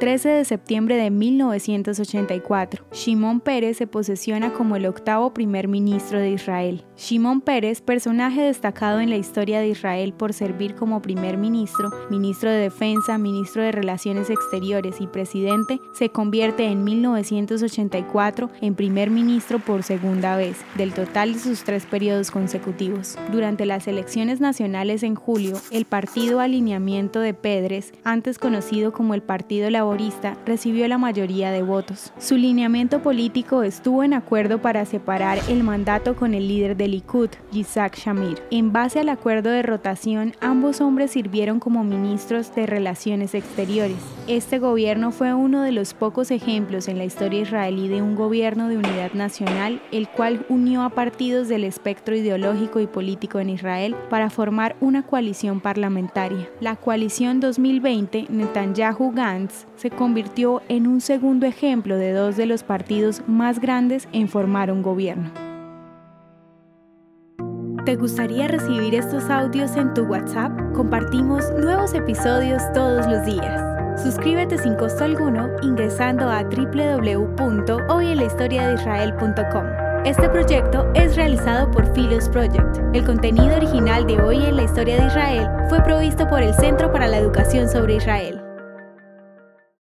13 de septiembre de 1984, Shimon Peres se posesiona como el octavo primer ministro de Israel. Shimon Peres, personaje destacado en la historia de Israel por servir como primer ministro, ministro de Defensa, ministro de Relaciones Exteriores y presidente, se convierte en 1984 en primer ministro por segunda vez, del total de sus tres periodos consecutivos. Durante las elecciones nacionales en julio, el partido Alineamiento de Pedres, antes conocido como el Partido Recibió la mayoría de votos. Su lineamiento político estuvo en acuerdo para separar el mandato con el líder del Likud, Yitzhak Shamir. En base al acuerdo de rotación, ambos hombres sirvieron como ministros de Relaciones Exteriores. Este gobierno fue uno de los pocos ejemplos en la historia israelí de un gobierno de unidad nacional, el cual unió a partidos del espectro ideológico y político en Israel para formar una coalición parlamentaria. La coalición 2020 Netanyahu-Gantz se convirtió en un segundo ejemplo de dos de los partidos más grandes en formar un gobierno. ¿Te gustaría recibir estos audios en tu WhatsApp? Compartimos nuevos episodios todos los días. Suscríbete sin costo alguno ingresando a www.hoyenlahistoriadeisrael.com. Este proyecto es realizado por Philos Project. El contenido original de Hoy en la Historia de Israel fue provisto por el Centro para la Educación sobre Israel.